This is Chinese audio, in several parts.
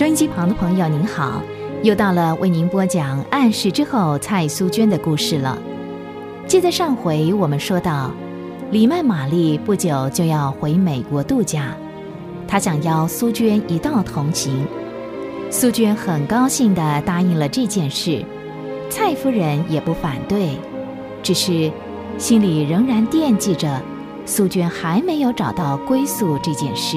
收音机旁的朋友，您好，又到了为您播讲《暗示之后》蔡苏娟的故事了。记得上回我们说到，李曼玛丽不久就要回美国度假，她想邀苏娟一道同行。苏娟很高兴地答应了这件事，蔡夫人也不反对，只是心里仍然惦记着苏娟还没有找到归宿这件事。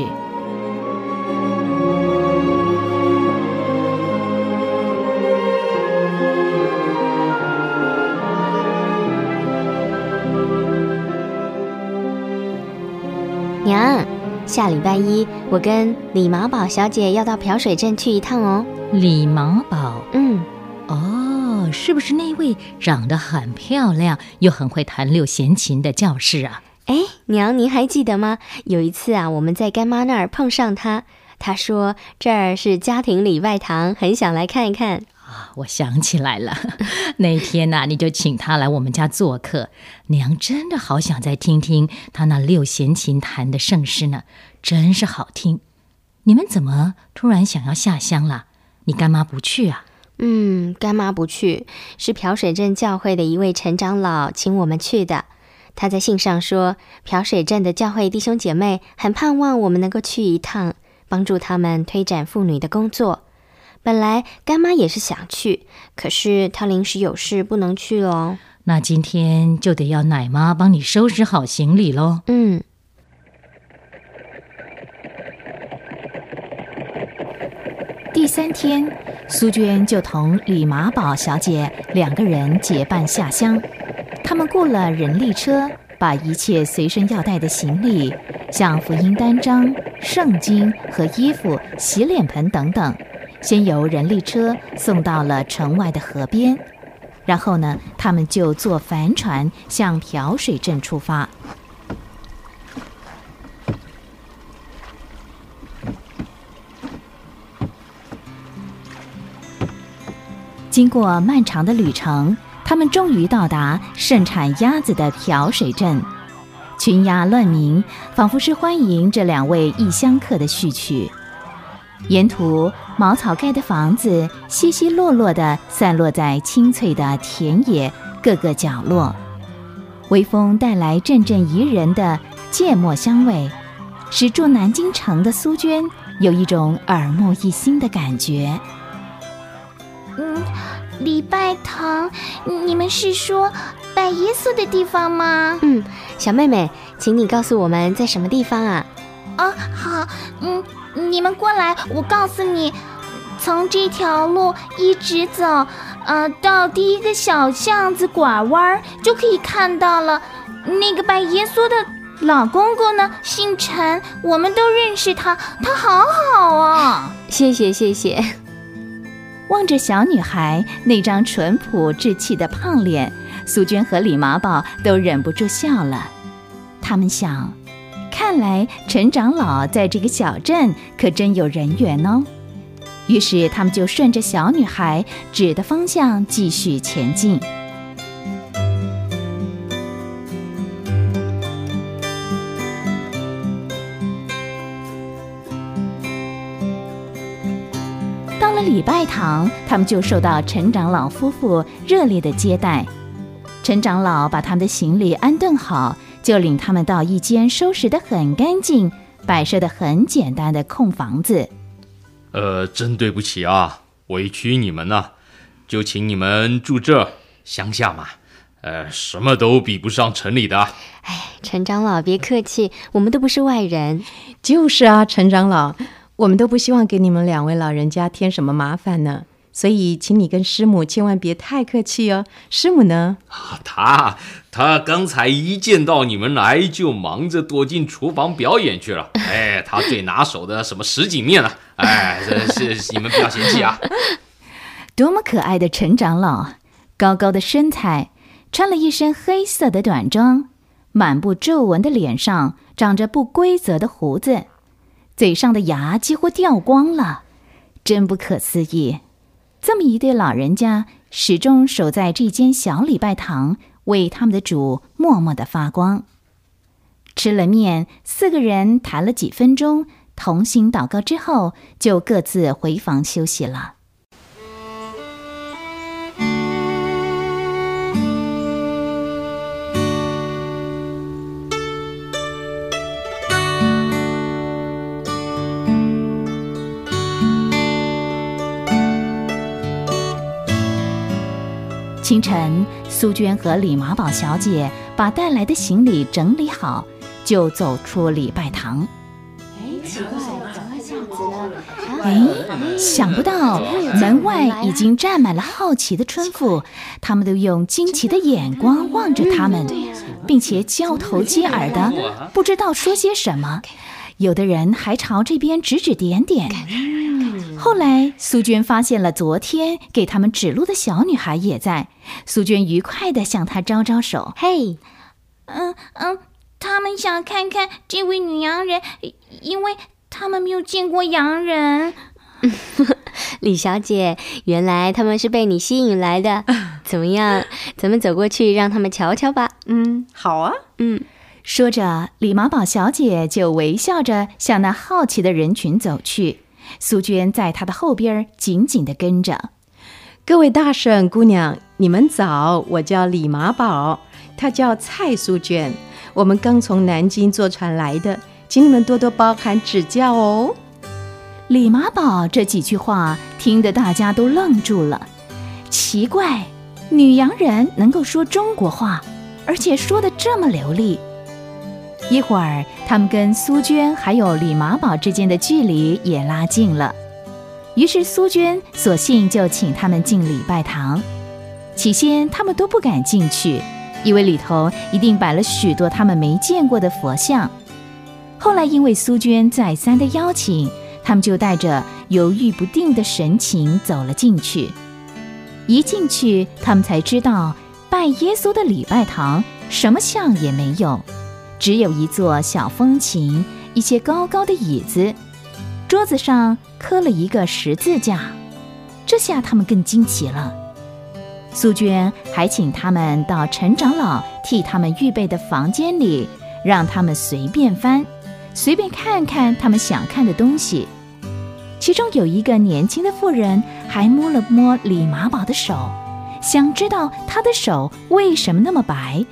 下礼拜一我跟李毛宝小姐要到漂水镇去一趟哦。李毛宝，嗯，哦，是不是那位长得很漂亮又很会弹六弦琴的教师啊？哎，娘，您还记得吗？有一次啊，我们在干妈那儿碰上她，她说这儿是家庭礼拜堂，很想来看一看。啊，我想起来了，那天呐、你就请他来我们家做客，娘真的好想再听听他那六弦琴弹的圣诗呢，真是好听。你们怎么突然想要下乡了？你干妈不去啊？嗯，干妈不去，是漂水镇教会的一位陈长老请我们去的。他在信上说，漂水镇的教会弟兄姐妹很盼望我们能够去一趟，帮助他们推展妇女的工作。本来干妈也是想去，可是她临时有事不能去喽。那今天就得要奶妈帮你收拾好行李喽。嗯，第三天，苏娟就同李马宝小姐两个人结伴下乡。他们雇了人力车，把一切随身要带的行李，像福音单张、圣经和衣服、洗脸盆等等，先由人力车送到了城外的河边。然后呢，他们就坐帆船向漂水镇出发。经过漫长的旅程，他们终于到达盛产鸭子的漂水镇。群鸭乱鸣，仿佛是欢迎这两位异乡客的序曲。沿途茅草盖的房子稀稀落落地散落在青翠的田野各个角落，微风带来阵阵宜人的芥末香味，使住南京城的苏娟有一种耳目一新的感觉。嗯，礼拜堂，你们是说拜耶稣的地方吗？嗯，小妹妹，请你告诉我们在什么地方啊？啊，好，嗯，你们过来，我告诉你，从这条路一直走，呃，到第一个小巷子拐弯就可以看到了。那个拜耶稣的老公公呢，姓陈，我们都认识他，他好好啊。谢谢谢谢。望着小女孩那张淳朴稚气的胖脸，苏娟和李麻宝都忍不住笑了。他们想，看来陈长老在这个小镇可真有人缘哦。于是他们就顺着小女孩指的方向继续前进。到了礼拜堂，他们就受到陈长老夫妇热烈的接待。陈长老把他们的行李安顿好，就领他们到一间收拾得很干净、摆设得很简单的空房子。呃，真对不起啊，委屈你们了，就请你们住这乡下嘛。呃，什么都比不上城里的。哎，陈长老别客气，我们都不是外人。就是啊，陈长老，我们都不希望给你们两位老人家添什么麻烦呢，所以请你跟师母千万别太客气哦。师母呢？啊他他刚才一见到你们来，就忙着躲进厨房表演去了。哎，他最拿手的什么什锦面了？哎，这是你们不要嫌弃啊。多么可爱的陈长老，高高的身材，穿了一身黑色的短装，满布皱纹的脸上长着不规则的胡子，嘴上的牙几乎掉光了，真不可思议。这么一对老人家，始终守在这间小礼拜堂，为他们的主默默的发光。吃了面，四个人谈了几分钟，同心祷告之后，就各自回房休息了。清晨，苏娟和李马宝小姐把带来的行李整理好，就走出礼拜堂。哎，奇怪，怎么会这样子呢？哎，想不到门外已经站满了好奇的村妇，他们都用惊奇的眼光望着他们，并且交头接耳的，不知道说些什么。有的人还朝这边指指点点。后来，苏娟发现了昨天给他们指路的小女孩也在。苏娟愉快地向她招招手：“嘿，嗯嗯，他们想看看这位女洋人，因为他们没有见过洋人。李小姐，原来他们是被你吸引来的。怎么样，咱们走过去让他们瞧瞧吧。嗯，好啊。嗯，说着，李马宝小姐就微笑着向那好奇的人群走去。苏娟在他的后边紧紧地跟着。各位大婶、姑娘，你们早！我叫李马宝，她叫蔡苏娟。我们刚从南京坐船来的，请你们多多包涵指教哦。李马宝这几句话听得大家都愣住了。奇怪，女洋人能够说中国话，而且说得这么流利。一会儿，他们跟苏娟还有李马宝之间的距离也拉近了。于是苏娟索性就请他们进礼拜堂。起先他们都不敢进去，以为里头一定摆了许多他们没见过的佛像。后来因为苏娟再三的邀请，他们就带着犹豫不定的神情走了进去。一进去，他们才知道拜耶稣的礼拜堂什么像也没有。只有一座小风琴，一些高高的椅子，桌子上刻了一个十字架。这下他们更惊奇了。苏娟还请他们到陈长老替他们预备的房间里，让他们随便翻，随便看看他们想看的东西。其中有一个年轻的妇人还摸了摸李马宝的手，想知道他的手为什么那么白。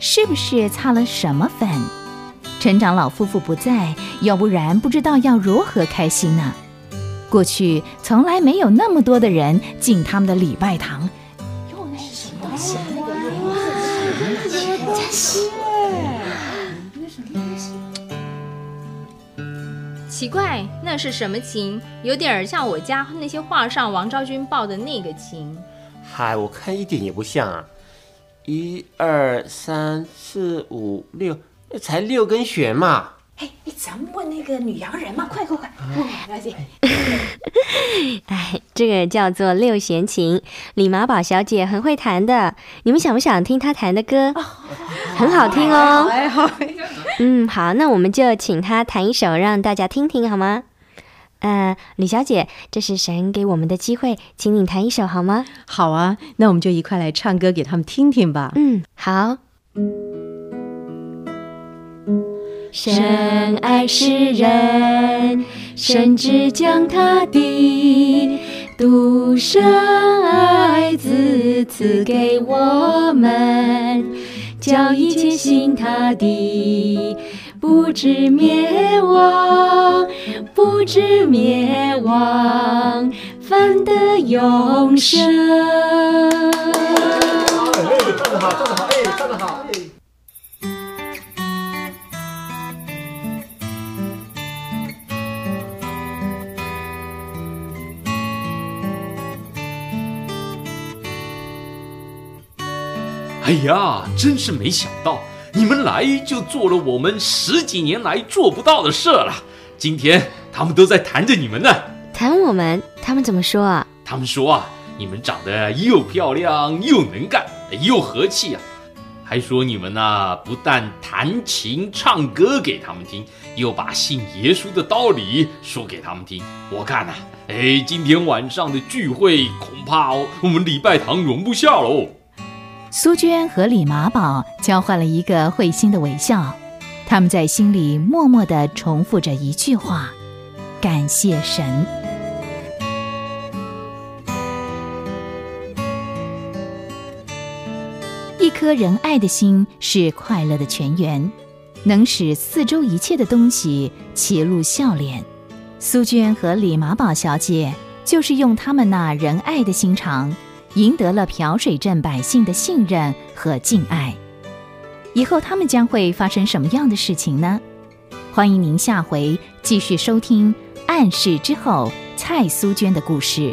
是不是擦了什么粉？陈长老夫妇不在，要不然不知道要如何开心呢。过去从来没有那么多的人进他们的礼拜堂哟那是什么东西。奇怪，那是什么琴？有点像我家那些画上王昭君抱的那个琴。嗨，我看一点也不像啊。一二三四五六，才六根弦嘛！哎，咱们问那个女洋人嘛，快快快！哎，这个叫做六弦琴，李马宝小姐很会弹的。你们想不想听她弹的歌？很好听哦。嗯，好，那我们就请她弹一首，让大家听听好吗？呃，李小姐，这是神给我们的机会，请你弹一首好吗？好啊，那我们就一块来唱歌给他们听听吧。嗯，好。神爱世人，甚至将他的独生爱子赐给我们，叫一切信他的。不知灭亡，不知灭亡，反得永生。哎，唱得好，唱得好，哎，唱得好，哎呀，真是没想到。你们来就做了我们十几年来做不到的事了。今天他们都在谈着你们呢，谈我们？他们怎么说啊？他们说啊，你们长得又漂亮又能干又和气啊，还说你们呢不但弹琴唱歌给他们听，又把信耶稣的道理说给他们听。我看呐，哎，今天晚上的聚会恐怕哦，我们礼拜堂容不下喽。苏娟和李马宝交换了一个会心的微笑，他们在心里默默地重复着一句话：“感谢神。”一颗仁爱的心是快乐的泉源，能使四周一切的东西齐露笑脸。苏娟和李马宝小姐就是用他们那仁爱的心肠，赢得了漂水镇百姓的信任和敬爱。以后他们将会发生什么样的事情呢？欢迎您下回继续收听《暗示之后》蔡苏娟的故事。